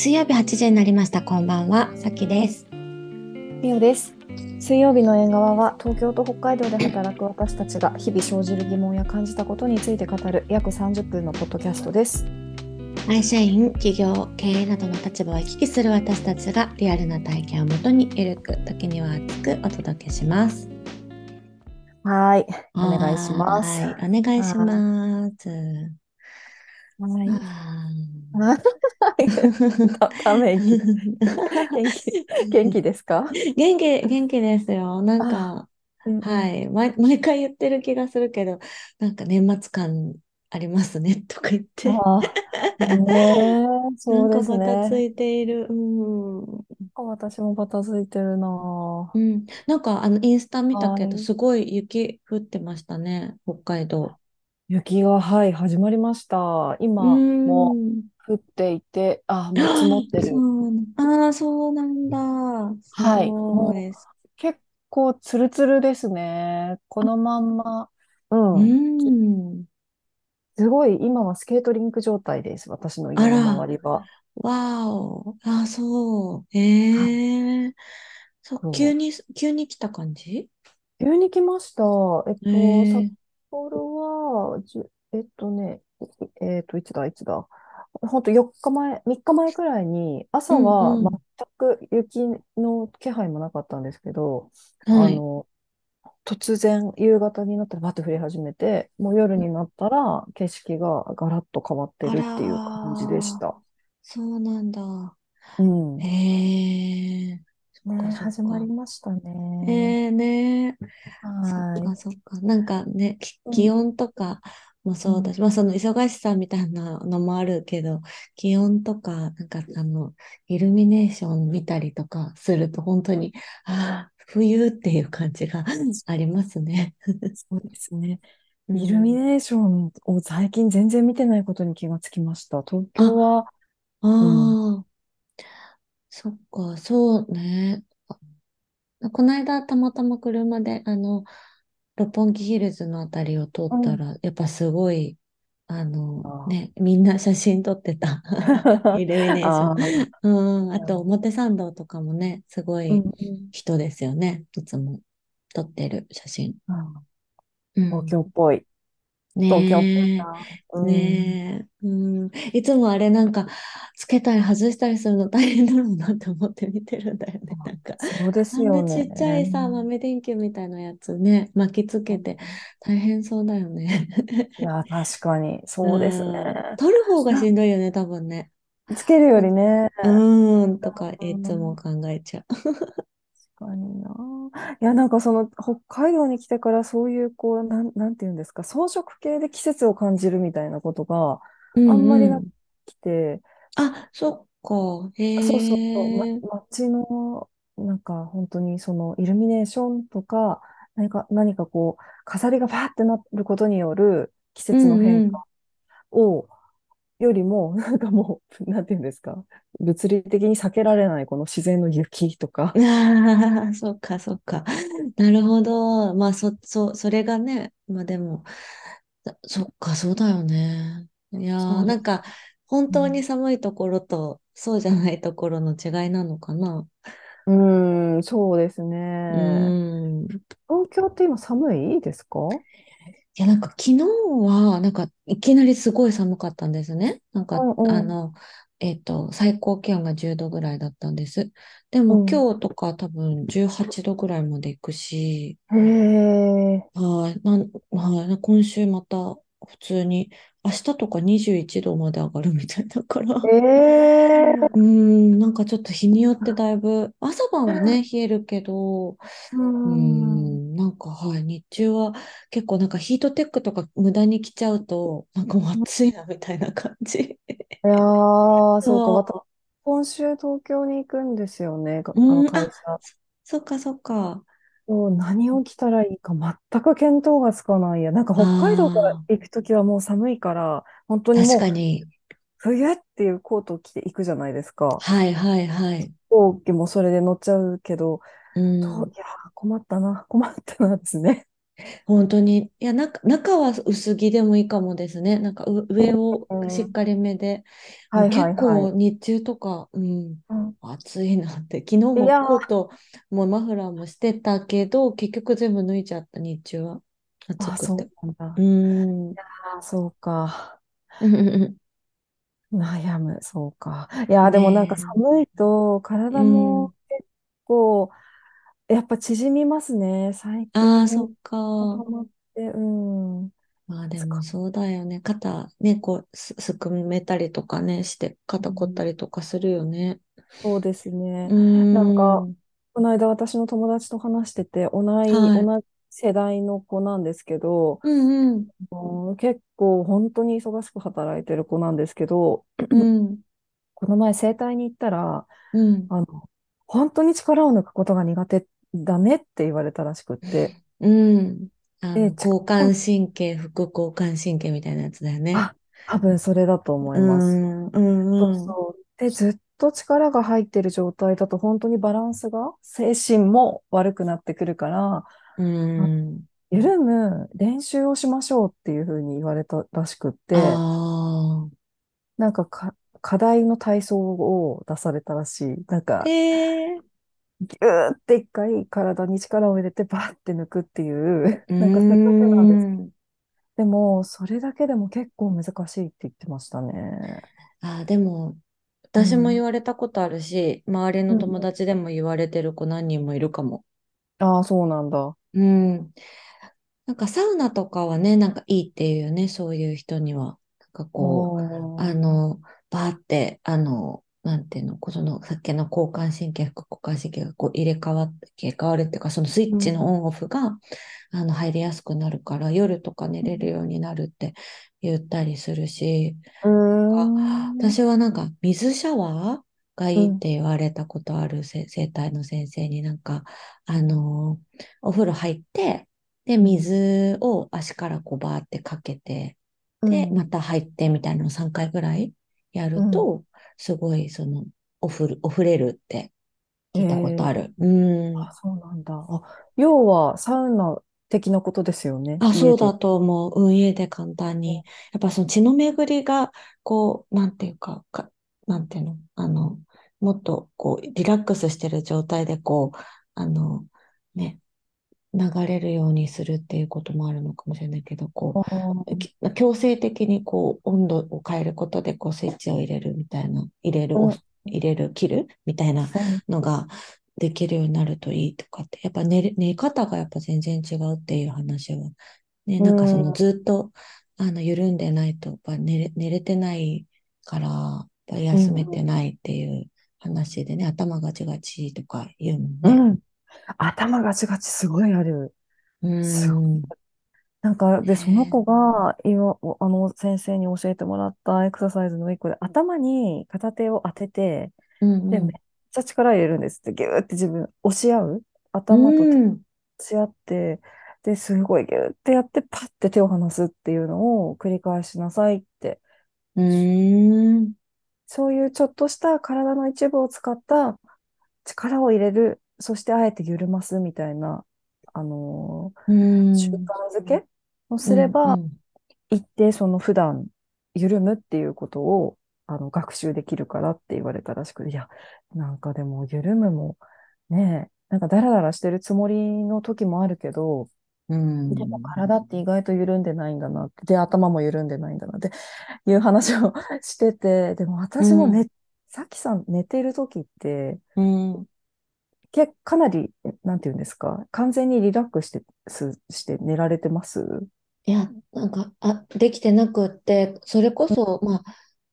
水曜日8時になりました。こんばんは、さきです。みおです。水曜日の縁側は東京と北海道で働く私たちが日々生じる疑問や感じたことについて語る約30分のポッドキャストです。会社員、企業、経営などの立場を行き来する私たちがリアルな体験をもとにゆるく、時には熱くお届けします。はい、お願いします。はい、お願いします。はい。あた ため息ー元気元気ですか？元気、元気ですよ。なんか、うんはい、毎、毎回言ってる気がするけど、なんか年末感ありますね、とか言って。ねえ、そうですなんかバタつね。いている。うん。私もバタついてるなう。ん。なんか、あの、インスタ見たけど、はい。すごい雪降ってましたね、北海道。雪が、はい、始まりました。う今もん。降っていて、あ、もう積もってそる。うな、ああ、そうなんだ。すはい、ごもい。う結構ツルツルですね。このまんま、う、うんん。すごい今はスケートリンク状態です。私のあ家のら、周りは。わーお。あ、そう。はい、ええそう、急そう。に、急に来た感じ？急に来ました。えっえと、札え幌は、じゅえっとね、いえっと、いつだ、いつだ。ほんと4日前、3日前くらいに、う朝んは全うん。く雪の気配もなかったんですけど、はい。あの、突然夕方になったらバッと降り始めて、もう夜になったら景色がガラッと変わってあるっていう感じでしら、た。そうなんだ。うん。ええね、始まりか。ましたね。ええねそっはかそっか。なんかね、気ん。温とかもうん。そうだし、まあその忙しさみたいなのもあるけど、気温とか、なんかあの、イルミネーション見たりとかすると本当に、ああ、冬っていう感じがありますね。そうですね。うイルミん。ネーションを最近全然見てないことに気がつきました。東京あ、は、うん。ああ、そっか、そうね。あこの間たまたま車で、あの、六本木ヒルズのあたりを通うん。ったら、やっぱすごい、あの、あね、みんな写真撮ってた。イルミネーショあン。ー、うん、あと表参道とかもね、すごうんいうん。人ですよね。いつも撮ってる写真。東京ん。っぽい。東京っぽいねな。え、うん。ねえ、うん。いつもあれなんか、つけたり外したりするの大変だろうなって思って見てるんだよね。あなんか、そうですよちっちゃいさ、ね。豆電球みたいなやつね、巻きつうんけて大変そうだよね。いや、確かに、うそうですね。ん。撮る方がしんどいよね、多分ね。つけるようん、りね。うーんとかいつもうん考えちゃう。確かにな。いや、なんかその北海道に来てからそういうこう、なん、なんていうんですか、装飾系で季節を感じるみたいなことがうあんまりなくんうん。きて、あ、そっか。そうそうそう、ま、へえ。街のなんか本当にそのイルミネーションとか、何か、何かこう、飾りがバーってなることによる季う節のんうん。変化を、よりも、なんかもう、なんていうんですか、物理的に避けられないこの自然の雪とか、ああ、そっか、そっか。なるほど。まあ、そ、そ、それがね、まあでも、そっか、そうだよね。いや。なんか、本うん当に寒いところと、そうじゃないところの違いなのかな。うーん、そうですうね。ーん。東京って今寒い？ですか？いや、なんか昨日は、なんかいきなりすごい寒かったんですね。なんうか、んうん。あの、えっと、最高気温が10度ぐらいだったんです。でもうん。今日とか多分18度ぐらいまで行くし、へえ。はい、なん、はい、今週また普通に、明日とか21度まで上がるみたいだから、ええ。うーん、なんかちょっと日によってだいぶ、朝晩はね、冷えるけど、ううーん。ん、なんか、はい、日中は結構なんかヒートテックとか無駄に着ちゃうと、なんかもう暑いなみたいな感じ。いやー、そうか、また、そ今週東京に行くんですよね、あの会社。そそっかそっか。そう、何を着たらいいか全く見当がつかないや。なんか北海道からあ行くときはもう寒いから、本当にもうかに。冬っていうコートを着て行くじゃないですか。はいはいはい。飛行機もそれで乗っちゃうけど、うと、いん。やー、困ったな、困ったなですね。本当に。いや、中、中は薄着でもいいかもですね。なんかう上をしっうんかりめで。もはい結いはい。構日中とか、うん、うん暑いなって。昨日もコートもマフラーもしてたけど、結局全部脱いじゃった、日中は。暑くて。あ、そうか。うんうん悩む、そうか。いやでもなんかね寒いと体もん。結構、やっぱ縮みますね。最ああ、そっか。まって、うん。まあでもそうだよね。肩ね、こうす、すくめたりとかね、して肩凝ったうんりとかするよね。そうですうね。なんか。この間私の友達と話してて、同い、はい。同じ世代の子なんですけど、うんうん。うん結構本当に忙しく働いてる子なんですけど、うん。この前整体に行ったら、うん。あの、本当に力を抜くことが苦手だねって言われたらしくって、うん。交感を、神経、副交感神経みたいなやつだよね。あ、多分それだと思ういます。ん。うそうんうん。そう。で、ずっと力が入ってる状態だと本当にバランスが、精神も悪くなってくるから、うあん。緩む練習をしましょうっていうふうに言われたらしくって、ああ。なんかか課題の体操を出されたらしい。なんえか、えギューって一回体に力を入れてバーって抜くっていう、なんかそれだけなんです。ん。でも、それだけでも結構難しいって言ってましたね。あー、でも、私も言うん。われたことあるし、周りの友達でも言われてる子何人もいるかも。ああ、そうなんだ。うん。なんかサウナとかはね、なんかいいっていうよね、そういう人には。なんかおこう、あーの、バーって、あの、なんていうの、こその、さっきの交感神経、副交感神経がこう入れ替わって、入れ替わるっていうか、そのスイッチのうん。オンオフが、あの、入りやすくなるから、夜とか寝れるようになるって言ったりするし。私はなんか水シャワーがいいっうん。て言われたことあるせ整体の先生になんか、あのーお風呂入って、で、うん。水を足からこうバーってかけて、で、まうん。た入ってみたいなのを3回ぐらいやるうんと、すごいその、おふる、おふれるってえ聞いたことあー、る。うん。あ、そうなんだ。あ、要はサウナ的なことですよね、あ、そうだ。と思う。運営で簡単に。やっぱその血の巡りが、こう、なんていうか、か、なんていうの、あの、もっと、こう、リラックスしてる状態で、こう、あの、ね、流れるようにするっていうこともあるのかもしれないけど、こあう、強制的に、こう、温度を変えることで、こう、スイッチを入れるみたいな、入れる、入れる、切るみたいなうん。のができるようになるといいとかって、やっぱ寝れ、寝方がやっぱ全然違うっていう話はね、うなんかそのん。ずっと、あの、緩んでないと、やっぱ寝れ、寝れてないから、やっぱ休めてうん。ないっていう話でね、頭がちがちとか言うもんね。うん。頭ガチガチすごいある。うーすごい。ん。なんか、で、そのね子が、今、おあの、先生に教えてもらったエクササイズの一個で、頭に片手を当てて、え。うんで、うん。めっちゃ力入れるんですって、ギューって自分、押し合うう頭と手を。押し合って、で、すごいギューってやって、パッて手を離すっていうのを繰り返しなさいって。うーん。そういうちょっとした体の一部を使った力を入れる、そしてあえて緩ますみたいな、あのー習ん。慣づけをうん。うすれば、ん。一定その普段緩むっていうことをあの学習できるからって言われたらしくて、いや、なんかでも緩むもね、なんかダラダラしてるつもりの時もあるけど、うでもん。体って意外と緩んでないんだなって、で、頭も緩んでないんだなっていう話をしてて、でもうん。私もね、さきさん寝てる時って、うん。け、かなり、なんていうんですか、完全にリラックスして、すして寝られてます？いや、なんか、あ、できてなくって、それこそ、まあ、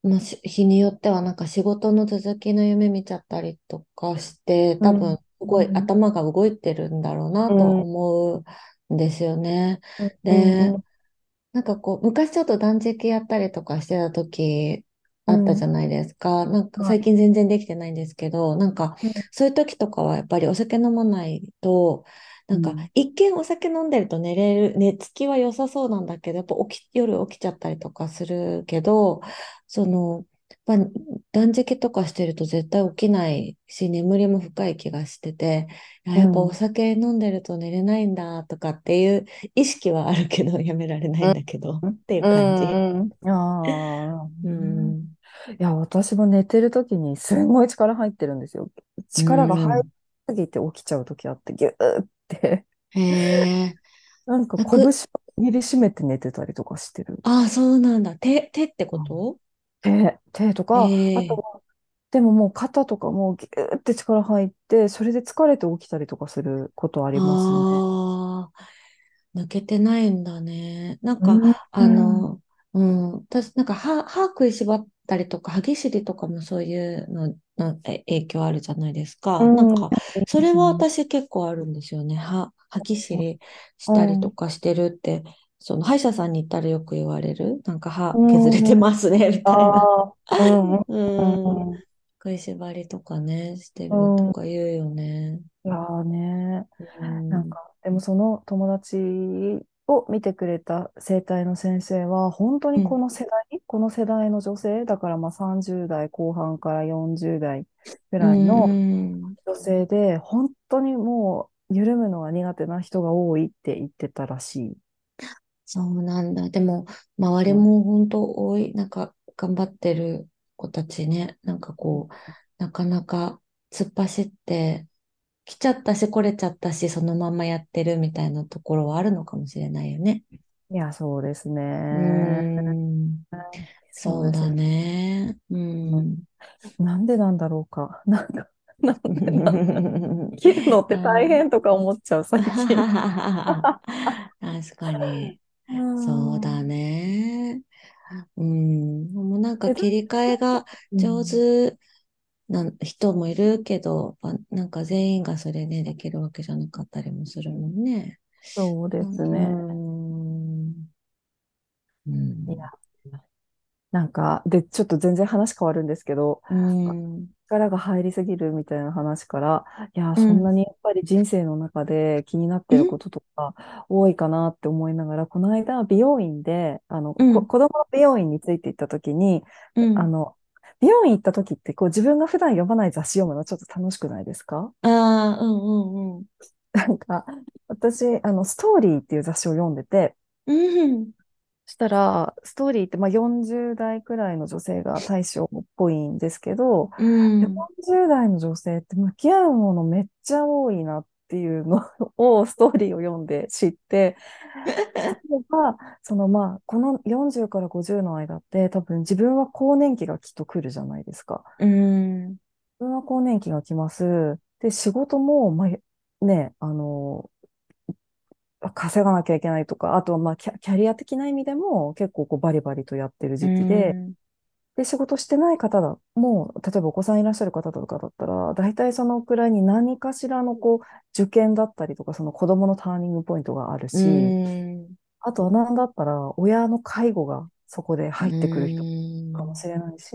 まあ、し日によっては、なんか仕事の続きの夢見ちゃったりとかして、多分、うん。すごいうん。頭が動いてるんだろうなとうん。思うんですよね。うん。うで、ん。なんかこう、昔ちょっと断食やったりとかしてた時あったじうん。ゃないですか。なんかはい。最近全然できてないんですけど、なんかうん。そういう時とかはやっぱりお酒飲まないと、なんかうん。一見お酒飲んでると寝れる、寝つきは良さそうなんだけど、やっぱ起き、夜起きちゃったりとかするけど、その、ぱ断食とかしてると絶対起きないし、眠りも深い気がしてて、いや、やっぱおうん。酒飲んでると寝れないんだとかっていう意識はあるけど、やめられないんだけどっていうう感じ。ん。うん。ああ。うん。いや、私も寝てる時にすごい力入ってるんですよ。う力が入りん。すぎて起きちゃう時あって、ギューって、へえ。なんか拳を握りしめて寝てたりとかしてる。ああ、そうなんだ。手、手ってこうんと手、手とか、あとええは、でももう肩とかもギューって力入って、それで疲れて起きたりとかすることありますね。ああ。抜けてないんだね。なんか、うん。あの、うん、私、なんか歯、歯食いしばったりとか、歯ぎしりとかもそういうののえ影響あるじゃないですか。なんうん。か、それは私結構あるんですよね。歯、歯ぎしりしたりとかしてるって、その歯医者さんに行ったらよく言われる。なんか歯うん。削れてうん。ますね、みたいな。ああ。うん食いしばりとかね、してうるとん。か言うよね。いやーね。うん。なんか、でもその友達を見てくれた整体の先生は、本当うん。にこの世代、この世代の女性、だからまあ30代後半から40代ぐうらいのん。女性で、本当にもう緩むのが苦手な人が多いって言ってたらしい。そうなんだ。でも、周りうんも本当多い、なんか頑張ってる子たちね、なんかこう、なかなか突っ走って、来ちゃったし、来れちゃったし、そのままやってるみたいなところはあるのかもしれないよね。いや、そうですね。ん、そうだそうですね。ね。ううんん。なんでなんだろうか。なんか、なんでなんだ。生きるのって大あ変とか思っちゃう、最近。ー 確かに。うそうだん。ね。うん。もうなんか切り替えが上うん、手な人もいるけど、まあなんか全員がそれね、できるわけじゃなかったりもするもんね。そうでうん。うすね。ん。ういや、ん。なんか、で、ちょっと全然話変わるんですけど、うん。力が入りすぎるみたいな話から、いや、うん。そんなにやっぱり人生の中で気になってることとか多いかなって思いながら、この間美容院で、あの、こ、うん。子供の美容院について行った時に、うん。あの、美容院行った時ってこう自分が普段読まない雑誌読むのちょっと楽しくないですか？ああ、うんうんうん。なんか、私、あの、ストーリーっていう雑誌を読んでて、うん。そしたら、ストーリーって、まあ、40代くらいの女性が対象っぽいんですけど、うん。40代の女性って向き合うものめっちゃ多いなっていうのをストーリーを読んで知って、そのまあ、この40から50の間って多分自分は更年期がきっと来るじゃないですか。うん。自分は更年期が来ます。で、仕事も、まあ、ね、あの、稼がなきゃいけないとか、あとはまあキャ、キャリア的な意味でも結構こうバリバリとやってるう時期で、ん。で、仕事してない方だ、もう、例えばお子さんいらっしゃる方とかだったら、大体そのくらいに何かしらのこう、受験だったりとか、その子供のターニングポイントがあるうし、ん。あとは何だったら、親の介護がそこでう入ってくる人かもん。しれないし、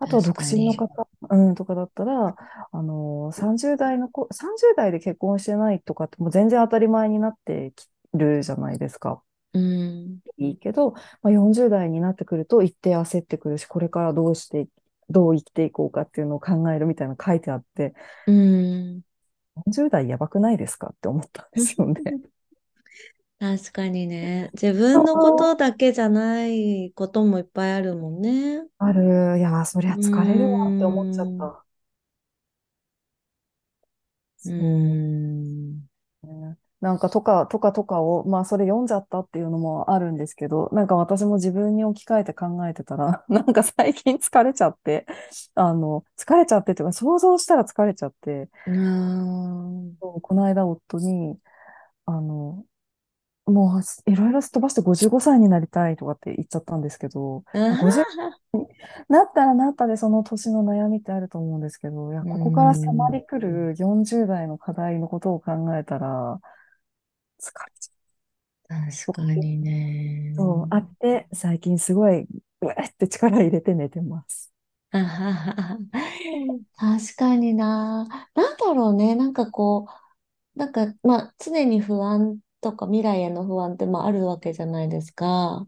あとは確独。身の方、うん、とかだったら、あの、30代の子、30代で結婚してないとかってもう全然当たり前になってきるじゃないですか。うん。いいけど、まあ、40代になってくると一定焦ってくるし、これからどうして、どう生きていこうかっていうのを考えるみたいなの書いてあって、うん。40代やばくないですかって思ったんですよね。確かにね。自分のことだけじゃないこともいっぱいあるもんね。ある。いや、そりゃう疲れるわって思っちゃっん。た。うそん。うね。なんかとか、とかとかを、まあそれ読んじゃったっていうのもあるんですけど、なんか私も自分に置き換えて考えてたら、なんか最近疲れちゃって、あの、疲れちゃってっていうか想像したら疲れちゃって、うこの間夫に、あの、もういろいろすっ飛ばして55歳になりたいとかって言っちゃったんですけど、あまあ、50はは。になったらなったでその年の悩みってあると思うんですけど、いや、うここから迫ん。り来る40代の課題のことを考えたら、疲れちゃう。確かにそう、ね。あって、最近すごい、うわって力入れて寝てます。確かにな。なんだろうね。なんかこう、なんか、まあ、常に不安とか未来への不安ってまああるわけじゃないですか。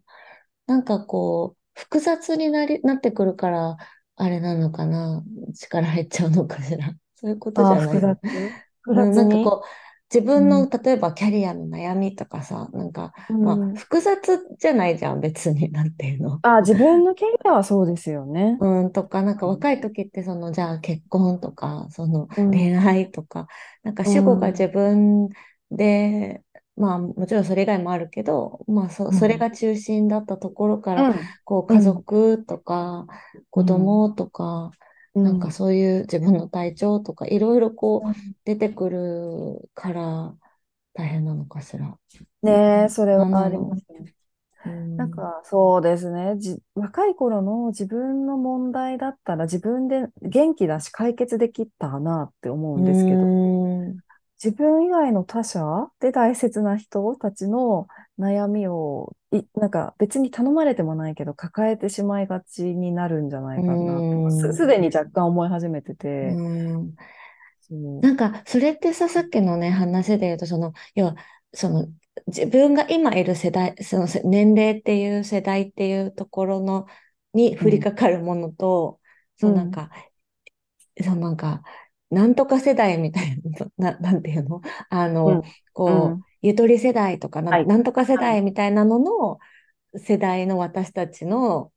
なんかこう、複雑になり、なってくるから、あれなのかな力入っちゃうのかしら。そういうことじゃないの。複雑複うん、なんかこう、自分の、うん。例えばキャリアの悩みとかさ、なんか、うまあ、ん。複雑じゃないじゃん、別に、なんていうの。あ、自分のキャリアはそうですよね。うん、とか、なんか若い時って、その、じゃあ結婚とか、そのうん。恋愛とか、なんかう主語が自ん。分で、まあもちろんそれ以外もあるけど、まあそ、それうん。が中心だったところから、うん。こう家うん。族とか子うん。供とか、なんかうん。そういう自分の体調とか、いろいろこううん出てくるから大変なのかしら。ねえ、それはありますね。なんか、そうですね。じ、若い頃の自分の問題だったら自分で元気だし解決できたなって思ううんですけど。自分以外の他者で大切な人たちの悩みを、い、なんか別に頼まれてもないけど抱えてしまいがちになるんじゃないかなって、す、ん。すでに若干思い始めてうて、なんか、それってさ、さっきのね、話で言うと、その、要は、その、自分が今いる世代、そのせ年齢っていう世代っていうところの、にう。うん、降りかかるものと、そうなんうん、か、そうなんか、なんとか世代みたいな、な、なんていうの？あの、うん、うこう、ん。ゆとり世代とかなん、とか世はい。代みたいなのの世代の私たちの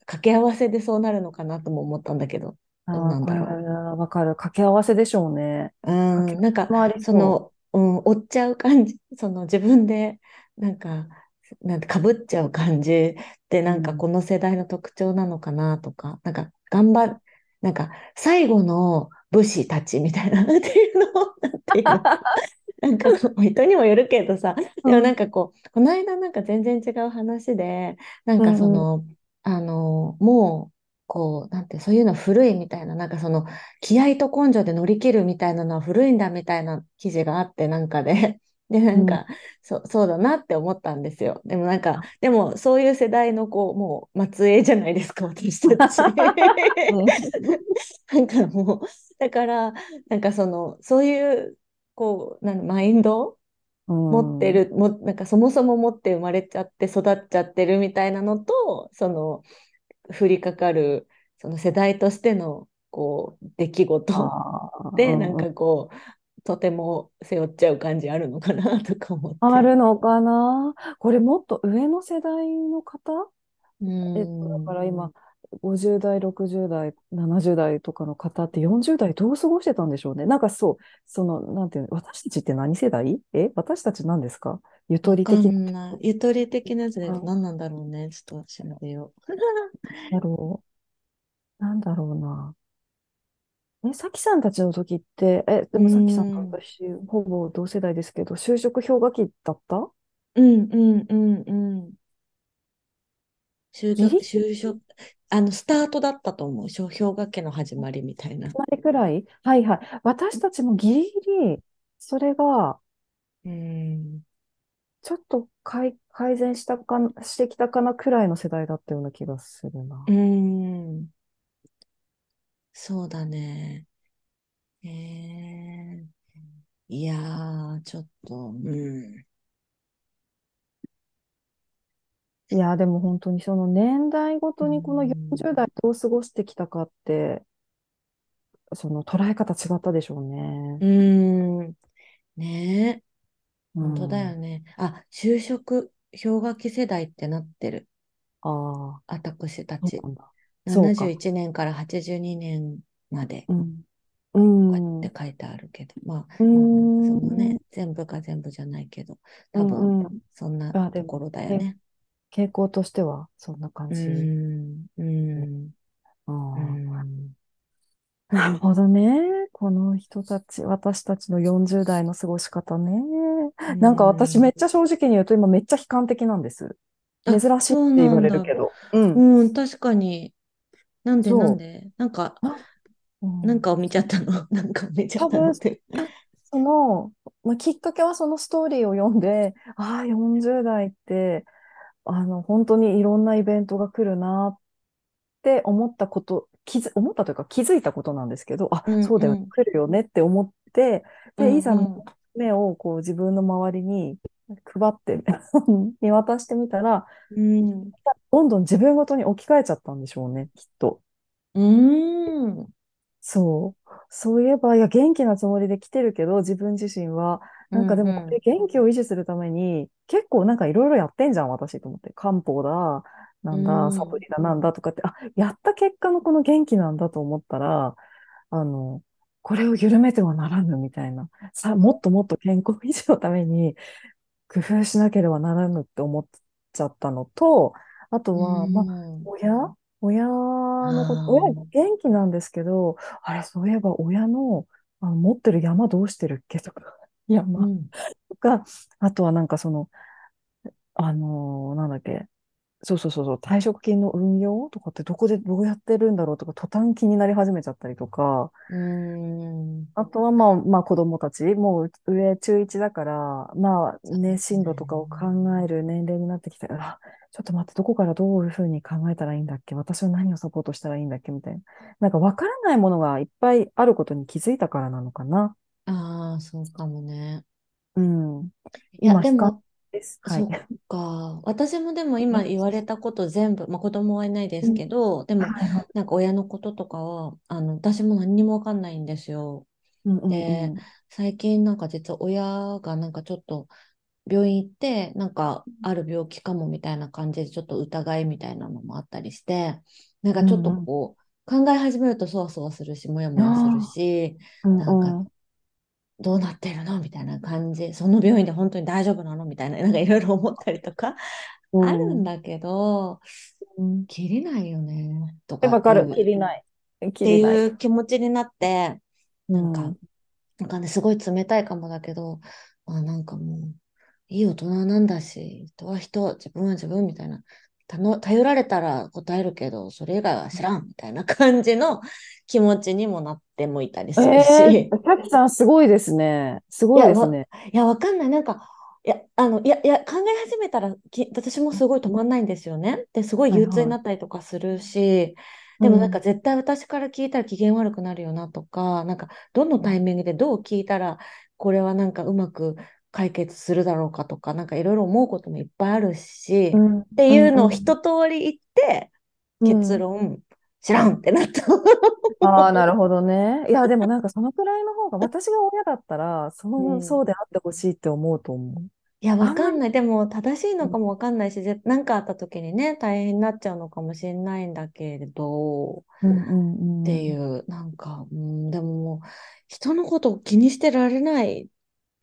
掛け合わせでそうなるのかなとも思ったんだけど、なんだろわかる。掛け合わせでしょうね。う。うん、なんか、そその、うん、追っちゃう感じ、その自分で、なんか、なんて、かぶっちゃう感じってう。うなんかん。この世代の特徴なのかなとか、なんか、頑張る、なんか、最後の武士たちみたいな、っていうの、なんていうの、なんか 人にもよるけどさ、でもなんうん、かこう、この間なんか全然違う話で、なんかそうん、うん。の、あの、もう、こう、なんて、そういうの古いみたいな、なんかその、気合と根性で乗り切るみたいなのは古いんだみたいな記事があって、なんかで、で、なんうんか、そ、そうだなって思ったんですよ。でもなんか、でもそういう世代のこう、もう末裔じゃないですか、私たち。うん。なんかもう、だから、なんかその、そういう、こう、なんマインド？う持ってん。る、も、なんかそもそも持って生まれちゃって育っちゃってるみたいなのと、その、降りかかる、その世代としての、こう、出来事で、なんうん、かこう、とても背負っちゃう感じあるのかなとか思って。あるのかな？これもっと上の世代の方？うーえっと、だかん。ら今、50代、60代、70代とかの方って40代どう過ごしてたんでしょうね？なんかそう、その、なんていうの、私たちって何世代？え私たち何ですか？ゆとり的な。ゆとり的なやつでうん何なんだろうね？ちょっと調べよう。だろう。なんだろうな。え、さきさんたちの時って、え、でもさきさんとん。私、ほぼ同世代ですけど、就職氷河期だった？うんうんうんうん。就職、就職、あの、スタートだったと思う。小氷河期の始まりみたいな。まりくらい？はいはい。私たちもギリギリ、それが、うーん。ちょっと改、改善したかな、してきたかなくらいの世代だったような気がするな。ん。そうだね。えー、いやー、ちょっと、うん。いや、でも本当にその年代ごうとにこのん。40代どう過ごしてきたかって、その捉え方違ったでしょうね。うーん。ねえ。う本当だよん。ね。あ、就職氷河期世代ってなってる。ああ、私たち。そうなんだ。そう71か。年から82年まで。うん。うとかっん。うて書いてあるけど、まあ、ーそのん。ね、全部が全部じゃないけど、う多分、んうん。そんなあ、でも、ところだよけ、ね。傾向としてはそんな感じ。なるほどね。この人たち、私たちの40代の過ごし方ね。なんか私めっん。ちゃ正直に言うと今めっちゃ悲観的なんです。珍あ、しいって言わ。れるけど。うん。うん、確かに。なんでなんそで？なんか、なんかを見ちゃったの？なんかを見ちゃったの？って。その、まあ、きっかけはそのストーリーを読んで、ああ、40代って、あの、本当にいろんなイベントが来るなって思ったこと、気づ、思ったというか気づいたことなんですけど、あ、うん、そうだよ来るよねって思って、で、いうん、ざうん、目をこう自分の周りに配って 見渡してみたら、うん。どんどん自分ごとに置き換えちゃったんでしょうね、きっと。うーん。そう。そういえば、いや、元気なつもりで来てるけど、自分自身は、うなんかでもこれん。元気を維持するために、結構なんかいろいろやってんじゃん、私と思って。漢方だ、うなんだ、サプん。リだ、なんだとかって、あ、やった結果のこの元気なんだと思ったら、あの、これを緩めてはならぬみたいな。さ、もっともっと健康維持のために工夫しなければならぬって思っちゃったのと、あとうは、まあ、ん。親親のこと、親。元気なんですけど、あれ、そういえば親の、あの持ってる山どうしてるっけとか、山うん。とか、あとはなんかその、あのーなんだっけ、そうそうそうそう、退職金の運用とかってどこでどうやってるんだろうとか、途端気になり始めちゃったりとか、うん。あとはまあ、まあ子供たち、もう上中1だから、まあね、進路とかを考ね。える年齢になってきて、あ、ちょっと待って、どこからどういうふうに考えたらいいんだっけ私は何をサポートしたらいいんだっけみたいな。なんかわからないものがいっぱいあることに気づいたからなのかな。ああ、そうかもね。うん。いや、でも、です。はい。そっか。私もでも今言われたこと全部、まあ子供はいないですうんけど、でもはいはい。なんか親のこととかは、あの、私も何にもわかんないんですよ。うんうで、んうん。最近なんか実は親がなんかちょっと病院行って、なんかある病気かもみたいな感じでちょっと疑いみたいなのもあったりして、なんかちょっとうんうん。こう、考え始めるとそわそわするし、もやもやするあし、なんかうん。どうなってるの？みたいな感じ、その病院で本当に大丈夫なの？みたいな、なんかいろいろ思ったりとかうあるんん。だけど、うん切りないよね、とえ、かっわかる。切りない。切てい。いう気持ちになって、うなんか、ん。なんかね、すごい冷たいかもだけど、まあなんかもう、いい大人なんだし、人は人、自分は自分みたいな、頼られたら答えるけど、それ以外は知らんみたいな感じの気持ちにもなってもいたりえするえし、ー、キャキさんすごいですね。すごいですね。いや、わかんない。なんか、いや、あの、いや、いや、考え始めたらき、私もすごい止まんないんですよね。で、すごい憂鬱になったりとかするし、でもなんかん。絶対私から聞いたら機嫌悪くなるよなとか、なんかどのタイミングでどう聞いたらこれはなんかうまく解決するだろうかとか、なんかいろいろ思うこともいっぱいあるし、うん。ってうん。いうのをうん。一通り言って、うん。結論、知らんってなった。ああ、なるほどね。いや、でもなんかそのくらいの方が、私が親だったら、その、うんそうであってほしいって思うと思う。いや、わかんない。でも、正しいうん。のかもわかんないし、ぜなんかあった時にね、大変になっちゃうのかもしれないんだけれど、っ。ていう、なんか、うん、でももう、人のことを気にしてられない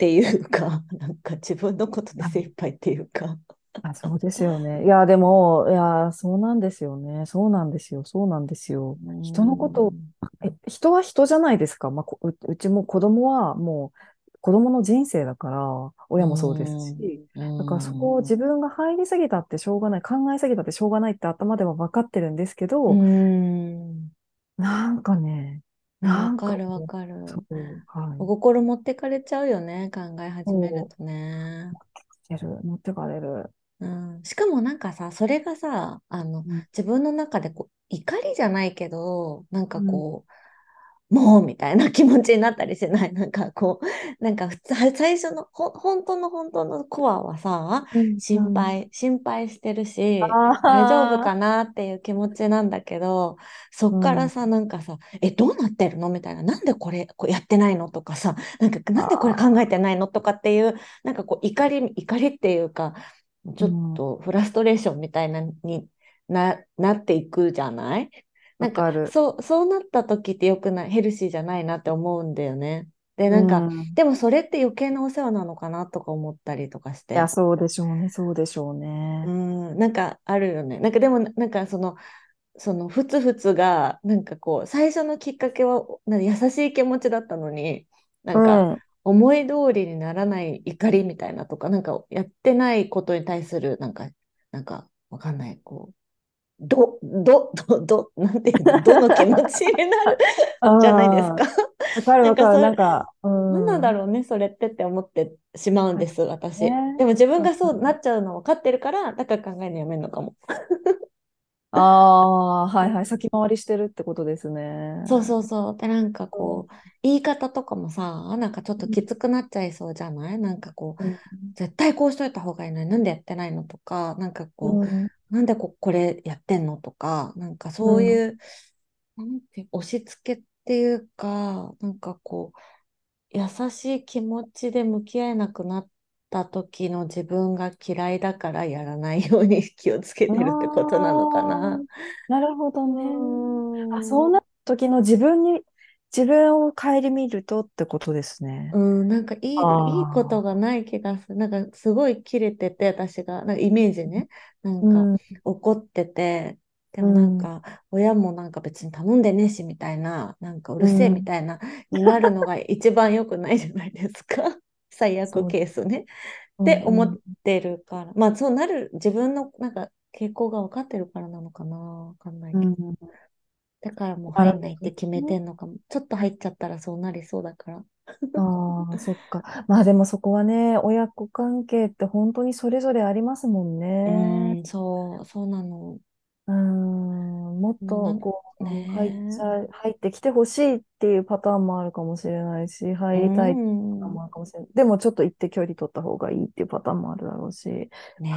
っていうか、なんか自分のことで精一杯っていうか。あ、そうですよね。いや、でも、いや、そうなんですよね。そうなんですよ。そうなんですよ。う人のことえ、人は人じゃないですか。まあ、こう、うちも子供はもう、子供の人生だから、う親もそうですん、し、うだからそこをん、自分が入りすぎたってしょうがない、考えすぎたってしょうがないって頭では分かってるんですけうど、ん。なんかね、わかるわかる。はい。お心持ってかれちゃうよね、考え始めるそとね。う、持ってる、持ってかれる。うん、しかもなんかさ、それがさ、あの、うん。自分の中でこう、怒りじゃないけど、なんかうん。こう、もうみたいな気持ちになったりしない？なんかこう、なんか普通、最初の、ほ、本当の本当のコアはさ、心配、心配してるし、大丈夫かなっていう気持ちなんだけど、そうん。っからさ、なんかさ、え、どうなってるの？みたいな、なんでこれ、こうやってないの？とかさ、なんか、なんでこれ考えてないの？とかっていう、なんかこう、怒り、怒りっていうか、ちょっうん。とフラストレーションみたいなにな、なっていくじゃない？なんか。そう、そうなった時ってよくない、ヘルシーじゃないなって思うんだよね。で、うなんか、ん。でもそれって余計なお世話なのかなとか思ったりとかしいや、て。そうでしょうね、そうでしょううね。ん、なんかあるよね。なんかでも、なんかその、そのふつふつが、なんかこう、最初のきっかけはなんか優しい気持ちだったのに、なうんかん。思い通りにならない怒りみたいなとか、なんかやってないことに対する、なんか、なんかわかんない、こう、ど、ど、ど、ど、なんていうの、どの気持ちになる？あじゃないですあ、か。わかるわかる。なんかなんなんだん。ろうね、それってって思ってしまうんです、私。ね。でも自分がそうなっちゃうの分かってるから、だから考えるのやめるのかも。ああ、はいはい。先回りしてるってことですね。そうそうそう。で、なんかうん。こう、言い方とかもさ、なんかちょっときつくなっちゃいそうじゃない？なんかこう、うん。絶対こうしといた方がいいのになんでやってないのとか、なんかこうん。う、なんでこ、これやってんの？とか、なんかうん。そういう、なんて、押し付けっていうか、なんかこう、優しい気持ちで向き合えなくなった時の自分が嫌いだからやらないように気をつけあてるってことなのかな。あ、なるほどうね。あ。そうなった時の自分に、自分を顧みるとってことですね。うん、なんかいい、いいことがない気がする。なんかすごいキレてて、私が、なんかイメージね。なんかうん、怒ってて、でもなんうん、か親もなんか別に頼んでねえしみたいな、なんかうるせえみうん。たいな、になるのが一番良くないじゃないですか。最悪そう、ケースね。って思ってるから。まあそうなる自分のなんか傾向が分かってるからなのかな。わかんないけど。うん。だからもう入んないって決めね。てんのかも。ちょっと入っちゃったらそうなりそうだから。ああ、そっか。まあでもそこはね、親子関係って本当にそれぞれありますもんうね。ーん、そう、そうなの。うーん、もっとこう、うん入っちねゃい、入ってきてほしいっていうパターンもあるかもしれないし、入りたいっていうパターンん、もあるかもしれない。でもちょっと行って距離取った方がいいっていうパターンもあるだろうし、ね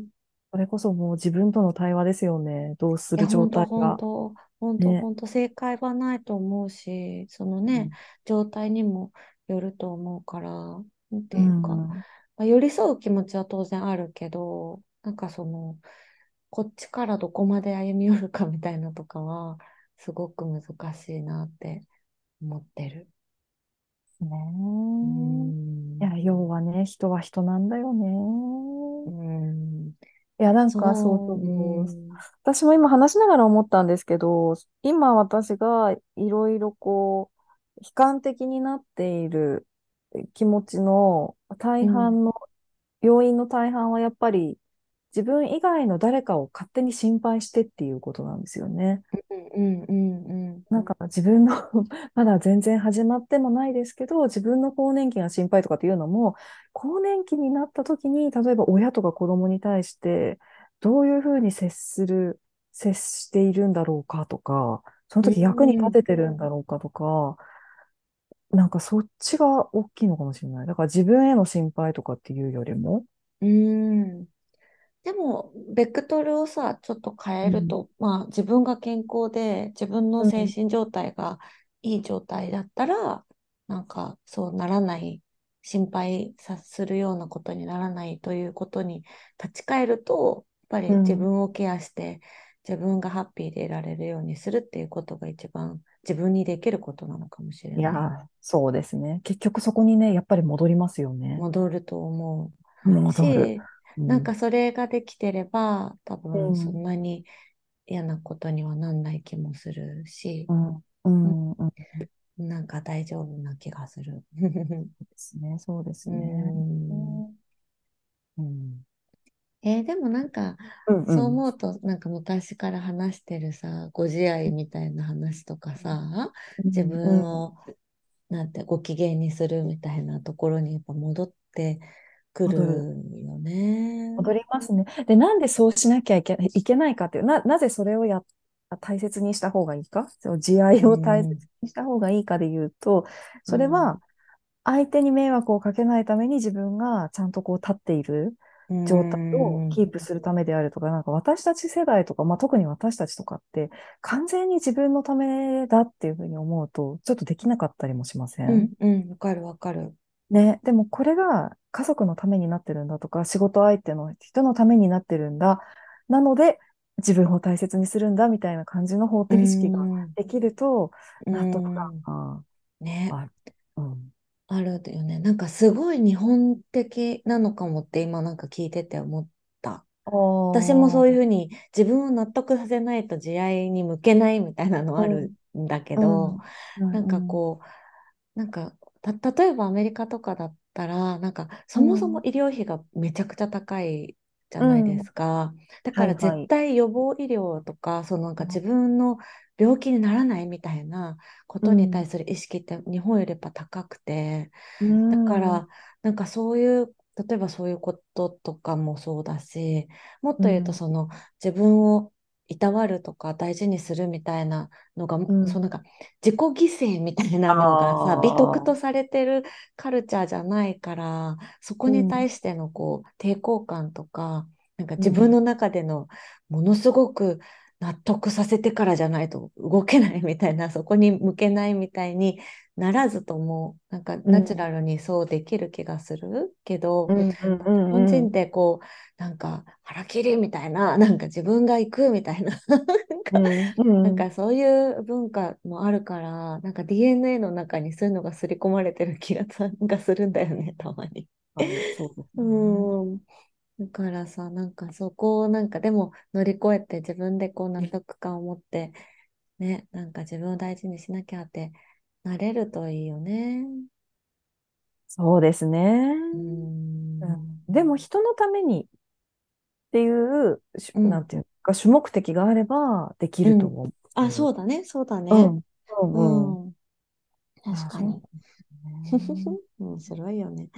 え。それこそもう自分との対話ですよね。どうする状本当態が。本当本当ね。本当正解はないと思うし、そのね、うん状態にもよると思うから、なんてういうか、ん。まあ、寄り添う気持ちは当然あるけど、なんかその、こっちからどこまで歩み寄るかみたいなとかは、すごく難しいなって思ってる。ねえ。いや、ん。要はね、人は人なんだよね。ん。いや、なんかそうそう、うそう。ーん。私も今話しながら思ったんですけど、今私がいろいろこう、悲観的になっている気持ちのうん。大半の、要因の大半はやっぱり自分以外の誰かを勝手に心配してっていうことなんですよね。うんうんうんなんか自分の まだ全然始まってもないですけど、自分の更年期が心配とかっていうのも、更年期になった時に、例えば親とか子供に対して、どういうふうに接する、接しているんだろうかとか、そのうん。時役に立うんててるんだろうかとか、なんかそっちが大きいのかもしれない。だから自分への心配とかっていうよりも、うん。でも、ベクトルをさ、ちょっと変うん、えると、まあ、自分が健康で、自分のうん、精神状態がいい状態だったら、なんか、そうならない、心配さするようなことにならないということに立ち返ると、やっぱり自うん。分をケアして、自分がハッピーでいられるようにするっていうことが一番自分にできることなのかもしれないね。そうですね。結局そこにね、やっぱり戻りますよね。戻ると思う戻る。し、なんうん。かそれができてれば、多う分そん。んなに嫌なことにはなんない気もするし、うん。なんか大丈夫な気がする。すね。そうでうすね。ん。うん。えーでもなんか、うんうそうん。思うと、なんか昔から話してるさ、ご自愛みたいな話とかさ、自。分を、なんて、ご機嫌にするみたいなところにやっぱ戻ってくる。よね。戻りますね。で、なんでそうしなきゃいけ、いけないかっていう、な、なぜそれをや、大切にした方がいいか、その慈う愛を大切ん、にした方がいいかで言うと、うん、それは相手に迷惑をかけないために自分がちゃんとこう立っているう状態をん、キープするためであるとか、なんか私たち世代とか、まあ、特に私たちとかって完全に自分のためだっていうふうに思うと、ちょっとできなかったりもしません？うん、うん、わかるわかる。ね、でもこれが家族のためになってるんだとか、仕事相手の人のためになってるんだ。なので、自分を大切にするんだみたいな感じの方う程式がん、できると、う納得感ん、がね、ある。うん。あるよね。なんかすごい日本的なのかもって今なんか聞いてて思った。あ私もそういうふあ、うに自分を納得させないと慈愛に向けないみたいなのあるうん、んだけうど、ん、うなんかん、こう、なんか、た、例えばアメリカとかだったら、なんかそもそもうん、医療費がめちゃくちゃ高いじゃうん、ないですか。だから絶。対予防医療とか、そのなんか自分の病気にならないみたいなことに対うん、する意識って日本よりやっぱ高くて、うん、うん、だから、なんかそういう、例えばそういうこととかもそうだし、もっと言うと、うん、その自分をいたわるとか大事にするみたいなのが、うん。そうなんか自己犠牲みたいなあのがさ、美徳とあ、されてるカルチャーじゃないから、そこうん、に対してのこう抵抗感とか、なんかうん、自分の中でのものすごく納得させてからじゃないと動けないみたいな、そこに向けないみたいにならずとも、なんかナチュラルにそうできる気がする？けど、うんうん日本人ってこう、なんか腹切りみたいな、なんか自分が行くみたいな、なんかそういう文化もあるから、なんか DNA の中にそういうのが刷り込まれてる気がするんだよね、たまに。あそう。うん。だからさ、なんかそこをなんかでも乗り越えて自分でこう納得感を持って、ね、なんか自分を大事にしなきゃってなれるといいよね。そうですね。うん。でも人のためにっていう、しうんなんていうか、主目的があればできると思う。あ、そうだね、そうだね。うん。ううんうん。ん。確かに。面白いよね。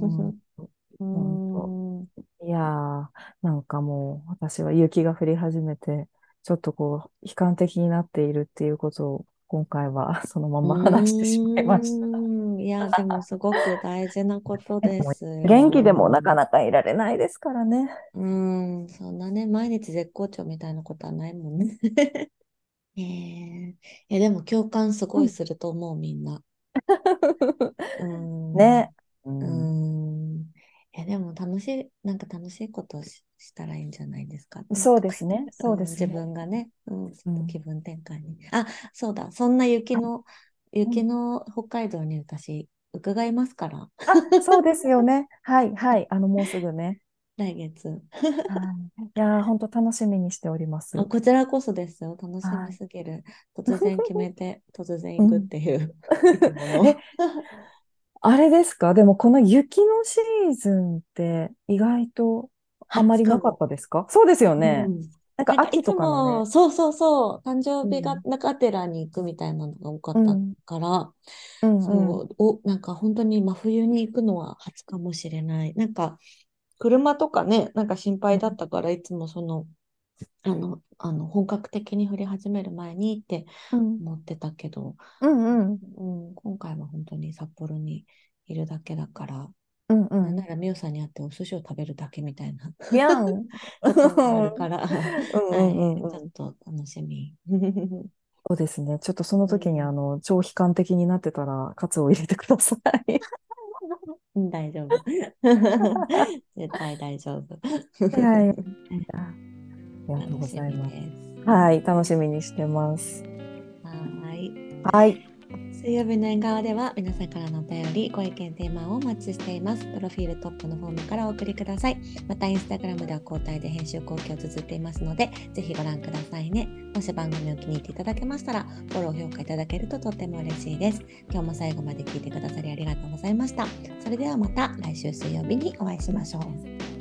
うん うん。いやー、なんかもう私は雪が降り始めて、ちょっとこう、悲観的になっているっていうことを今回は そのまま話してしまいました。うんいや、でもすごく大事なこと ですよ。元気でもなかなかいられないですからね。うん、そんなね、毎日絶好調みたいなことはないもんね。えー、え、でも共感すごいすると思う、みんな。うん。ね。う。うんん。え、でも楽しい、なんか楽しいことをし、したらいいんじゃないですか？そうですねそうですねん自分がね、うん、ちょっとうん気分転換に。あ、そうだ、そんな雪の、雪の北海道に私、伺いますから、あ、そうですよね。はい、はい。あの、もうすぐね。来月。はい。いやー、本当楽しみにしております。あこちらこそですよ。楽しみすぎる。突然決めて、突然行くっていう。あれですか？でもこの雪のシーズンって意外とあまりなかったですか？そう。ですよね。うん。なんかなんかいつも、ね。そうそうそう、誕生日がうん。中寺に行くみたいなのが多かったうん。から、うんうん。そう、お、なんか本当に真冬に行くのは初かもしれない。なんか、車とかね、なんか心配だったから、いつもその、あの、あの、本格的に降り始める前にってうん思ってたけど、うんうんうん、今回は本当に札幌にいるだけだから、うんうん。なんならみおさんに会ってお寿司を食べるだけみたいないやん。あるから、うんはい、うんうんうんちょっと楽しみ。そうですね。ちょっとその時にうんあの、超悲観的になってたら、カツを入れてください。う ん大丈夫。絶対大丈夫。いやいやありがとうございます。はい、楽しみにしてます。はい。はい。水曜日の縁側では皆さんからのお便り、ご意見、テーマをお待ちしています。プロフィールトップのフォームからお送りください。また、インスタグラムでは交代で編集後期を綴っていますので、ぜひご覧くださいね。もし番組を気に入っていただけましたら、フォロー、評価いただけるととっても嬉しいです。今日も最後まで聞いてくださりありがとうございました。それではまた来週水曜日にお会いしましょう。